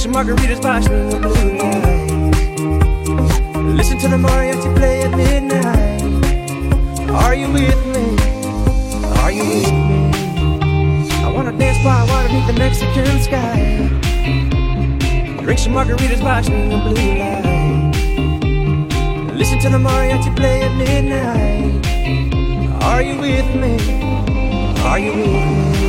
some margaritas by me blue light. Listen to the mariachi play at midnight. Are you with me? Are you with me? I wanna dance by water beneath the Mexican sky. Drink some margaritas by me blue light. Listen to the mariachi play at midnight. Are you with me? Are you with me?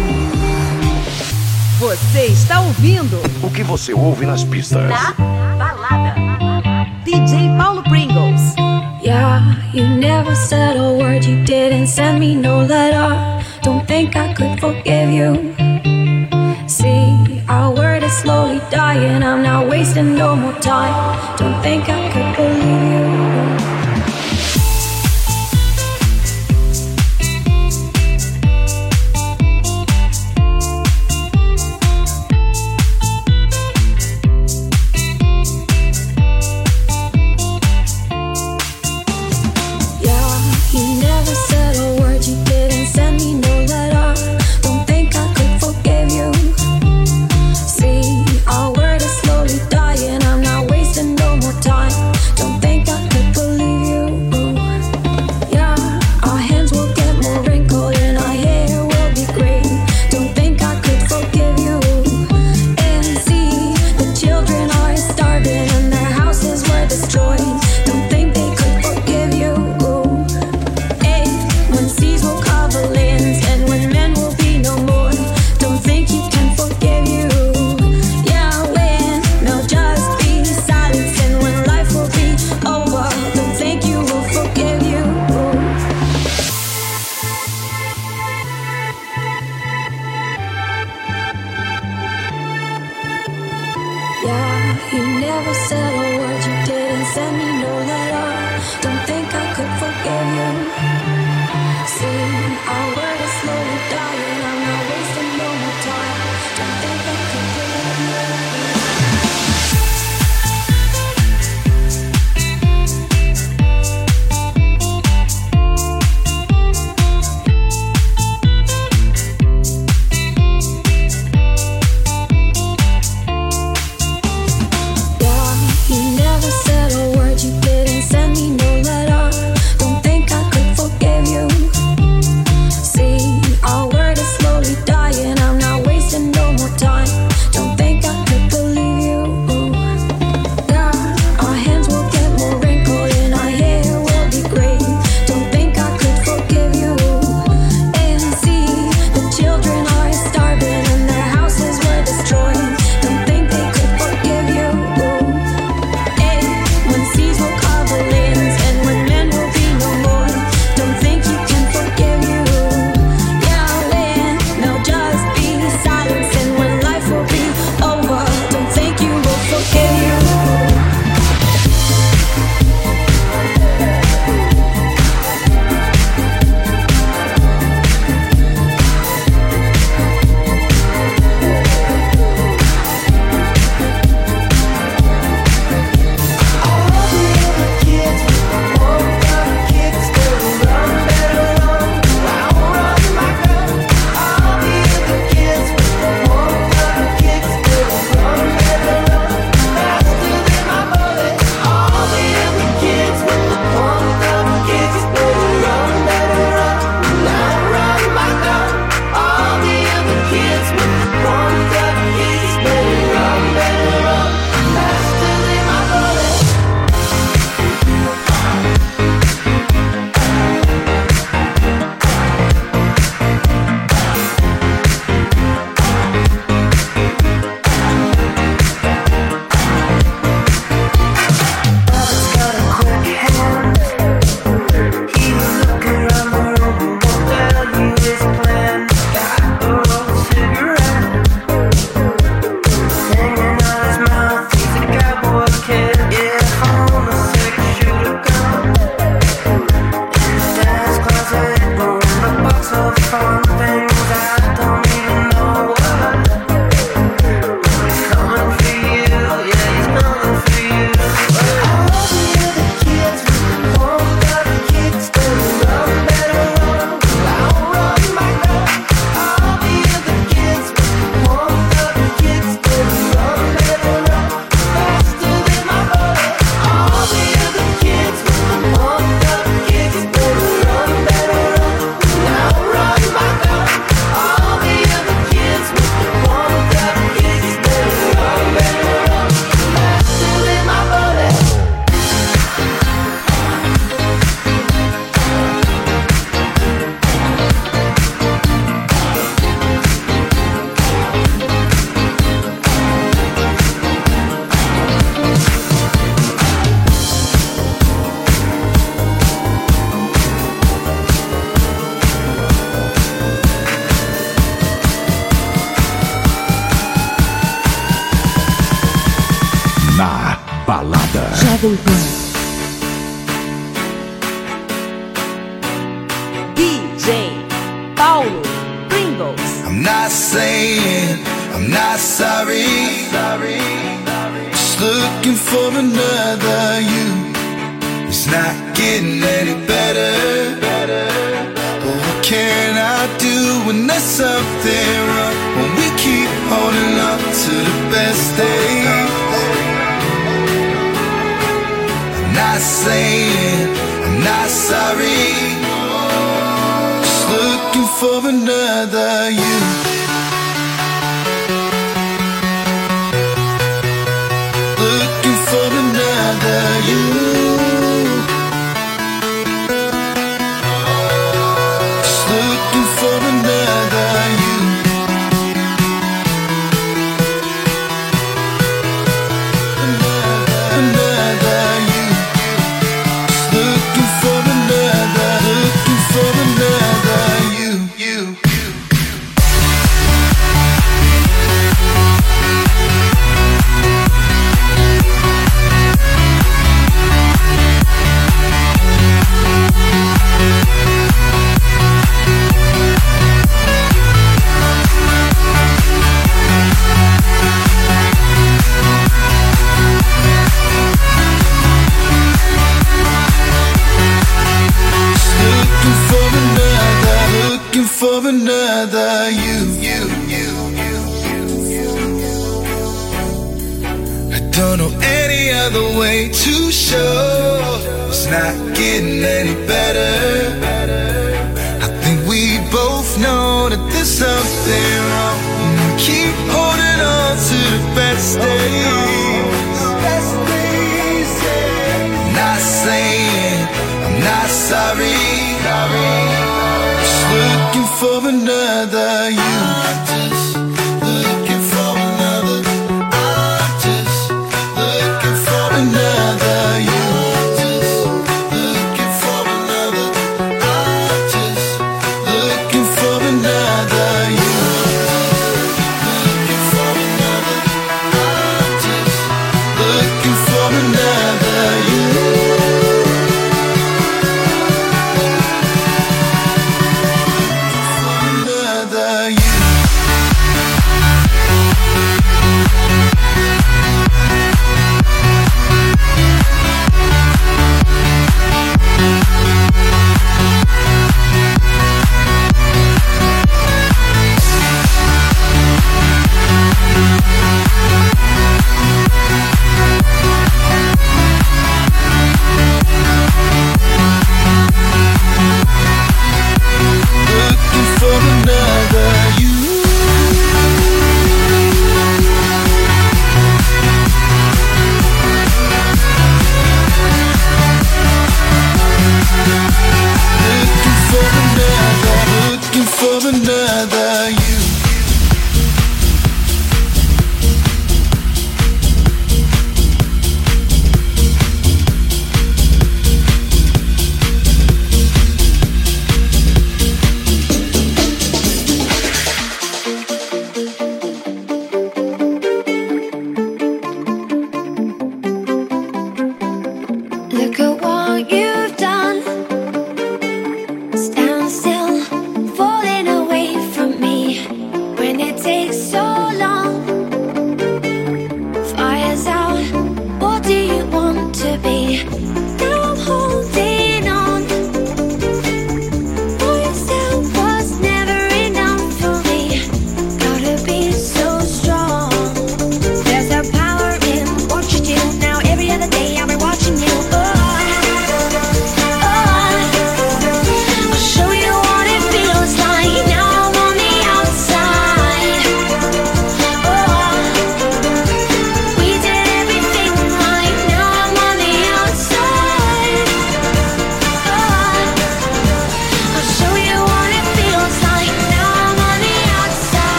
Você está ouvindo? O que você ouve nas pistas? Na balada. DJ Paulo Pringles. Yeah, you never said a word, you didn't send me no letter. Don't think I could forgive you. See, our word is slowly dying. I'm not wasting no more time. Don't think I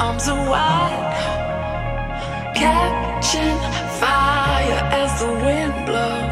arms are wide, catching fire as the wind blows.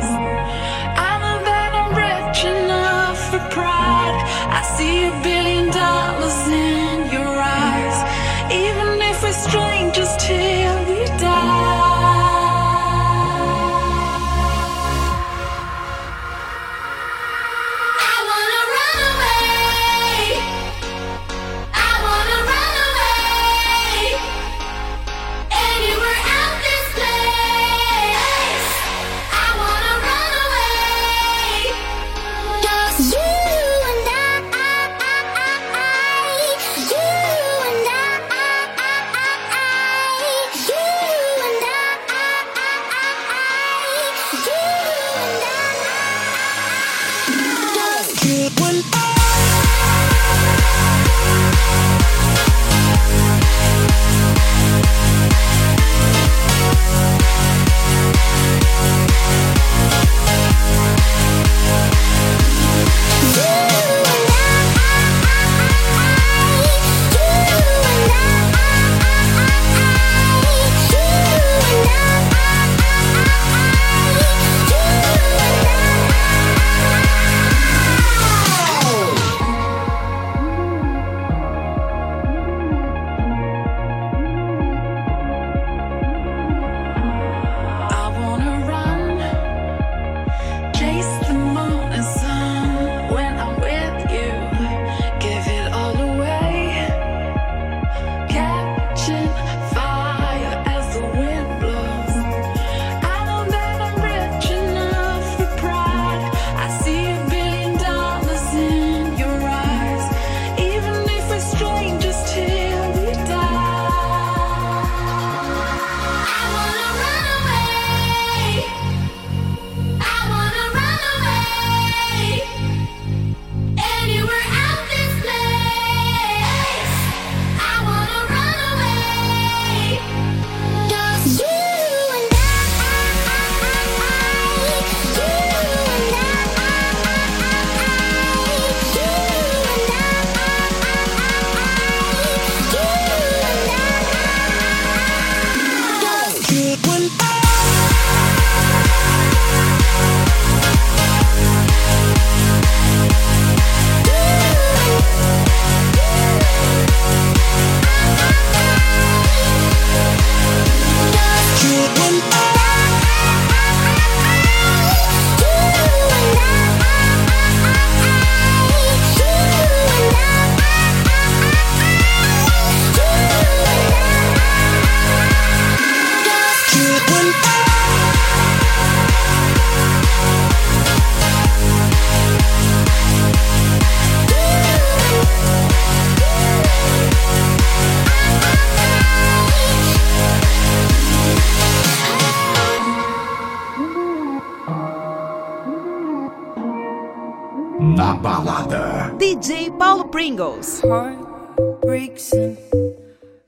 goes. Heartbreaks and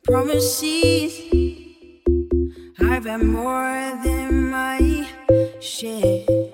promises. I've had more than my share.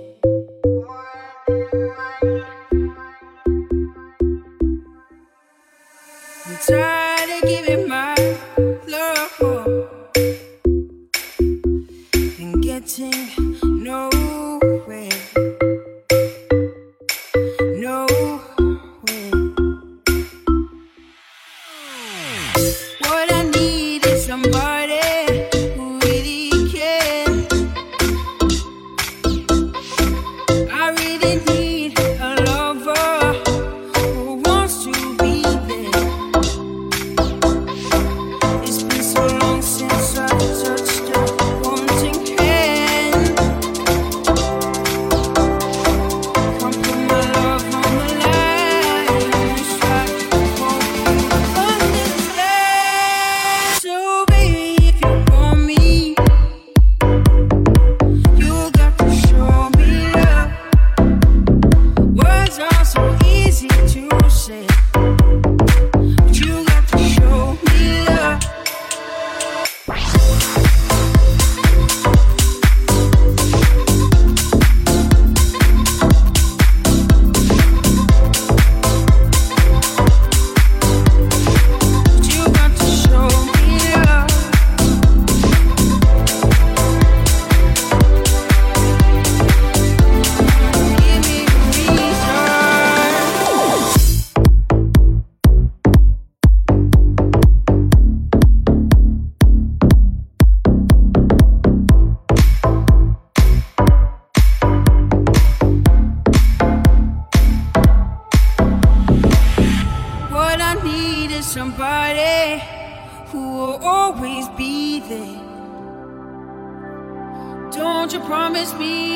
promise me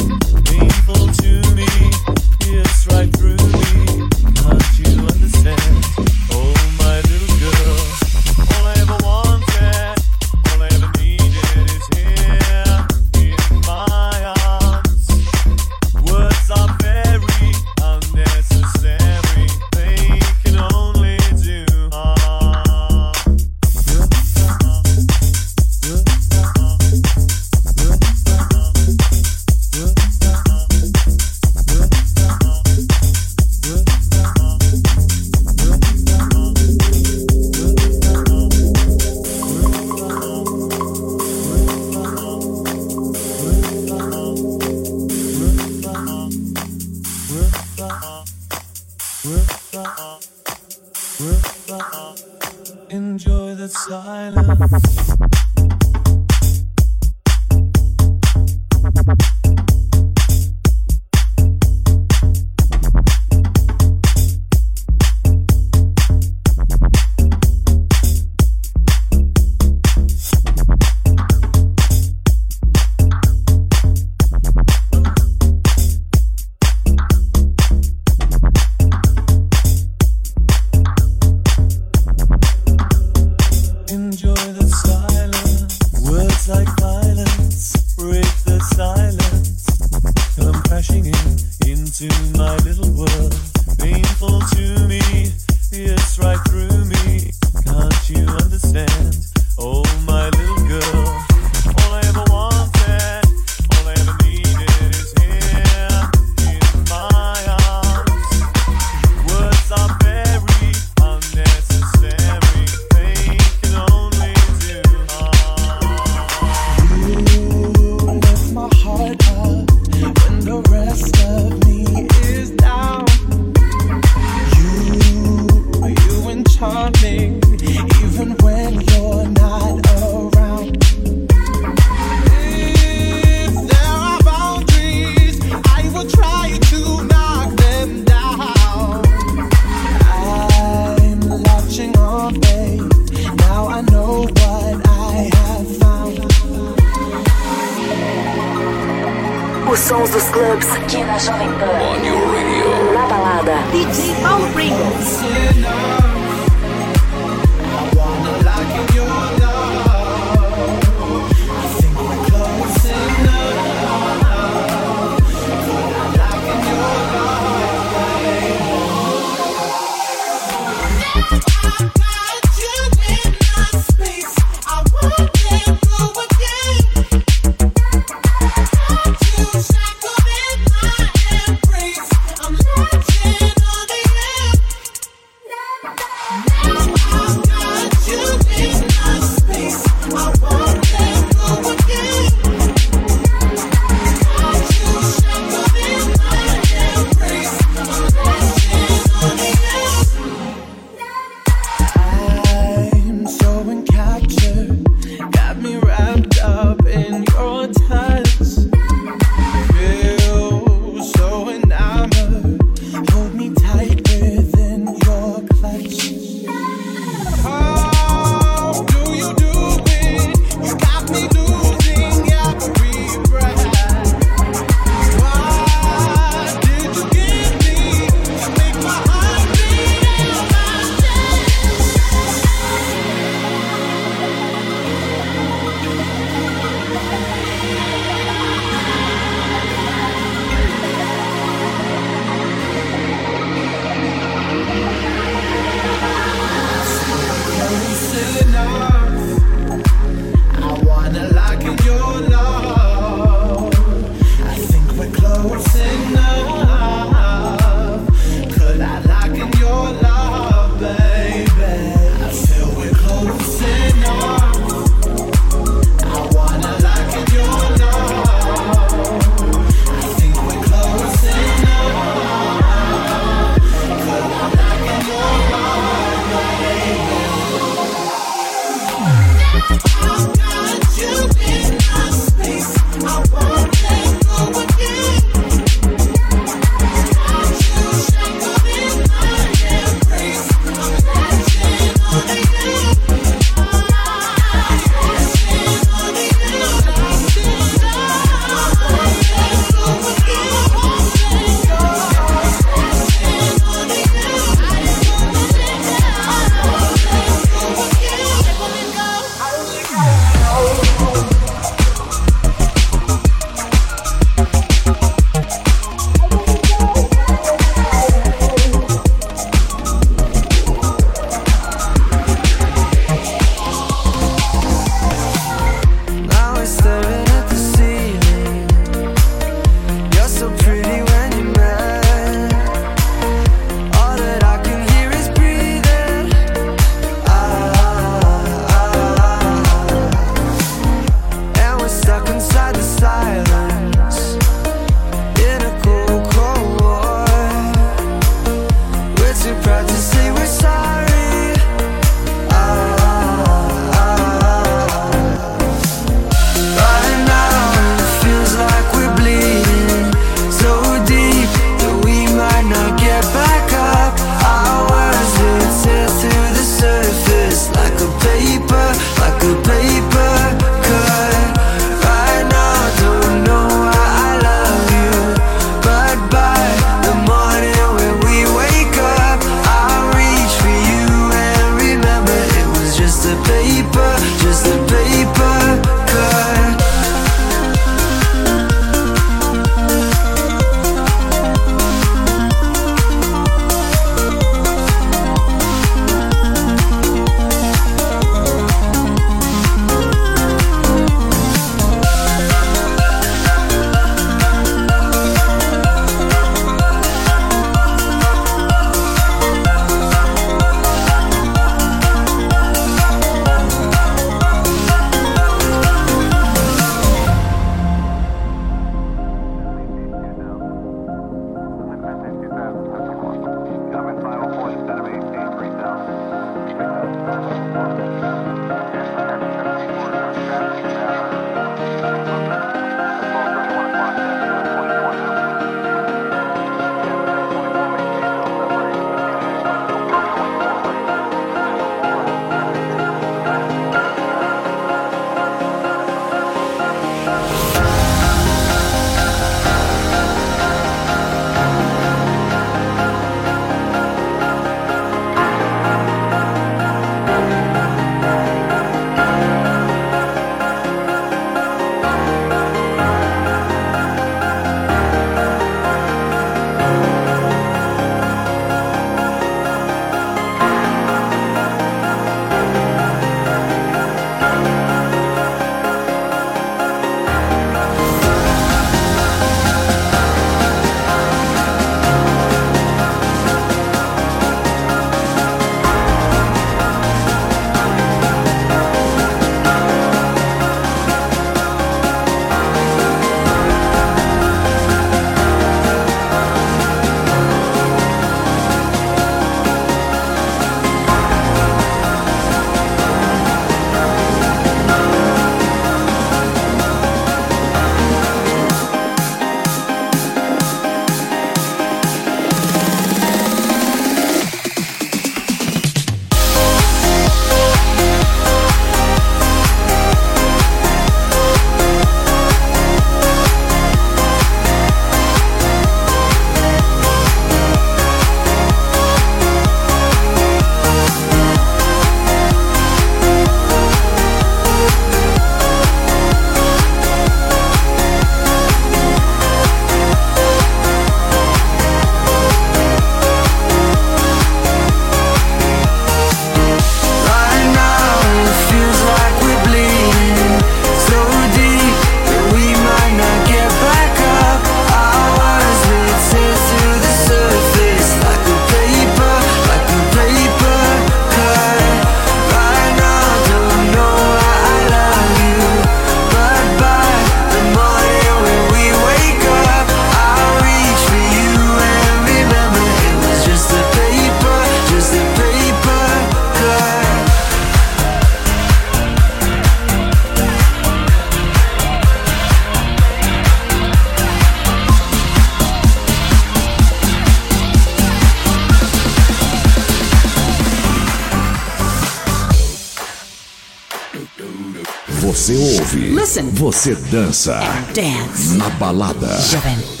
Você ouve. Listen. Você dança. Dance. Na balada. Jovem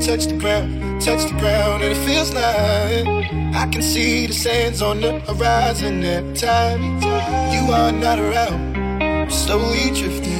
touch the ground, touch the ground, and it feels like I can see the sands on the horizon at time You are not around, I'm slowly drifting.